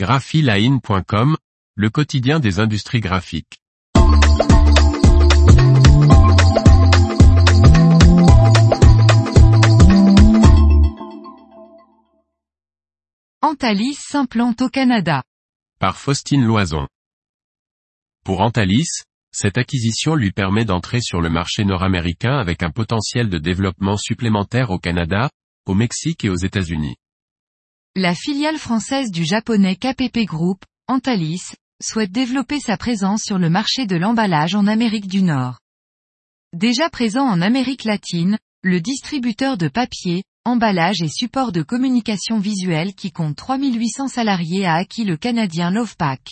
graphiline.com, le quotidien des industries graphiques. Antalis s'implante au Canada. Par Faustine Loison. Pour Antalis, cette acquisition lui permet d'entrer sur le marché nord-américain avec un potentiel de développement supplémentaire au Canada, au Mexique et aux États-Unis. La filiale française du japonais KPP Group, Antalis, souhaite développer sa présence sur le marché de l'emballage en Amérique du Nord. Déjà présent en Amérique latine, le distributeur de papier, emballage et support de communication visuelle qui compte 3800 salariés a acquis le Canadien Lovepack.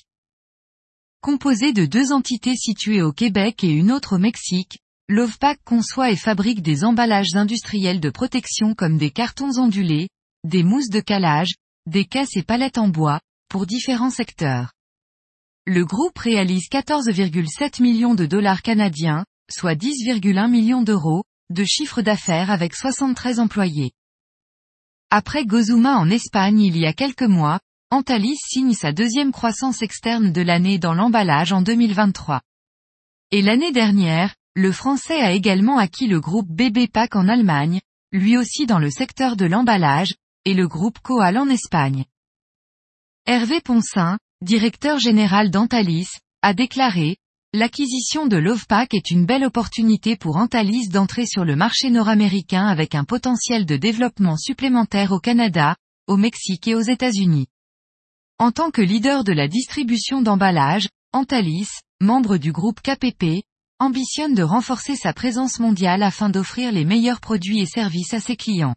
Composé de deux entités situées au Québec et une autre au Mexique, Lovepack conçoit et fabrique des emballages industriels de protection comme des cartons ondulés, des mousses de calage, des caisses et palettes en bois, pour différents secteurs. Le groupe réalise 14,7 millions de dollars canadiens, soit 10,1 millions d'euros, de chiffre d'affaires avec 73 employés. Après Gozuma en Espagne il y a quelques mois, Antalis signe sa deuxième croissance externe de l'année dans l'emballage en 2023. Et l'année dernière, le français a également acquis le groupe BB Pack en Allemagne, lui aussi dans le secteur de l'emballage, et le groupe Coal en Espagne. Hervé Poncin, directeur général d'Antalis, a déclaré, L'acquisition de Lovepack est une belle opportunité pour Antalis d'entrer sur le marché nord-américain avec un potentiel de développement supplémentaire au Canada, au Mexique et aux États-Unis. En tant que leader de la distribution d'emballage, Antalis, membre du groupe KPP, ambitionne de renforcer sa présence mondiale afin d'offrir les meilleurs produits et services à ses clients.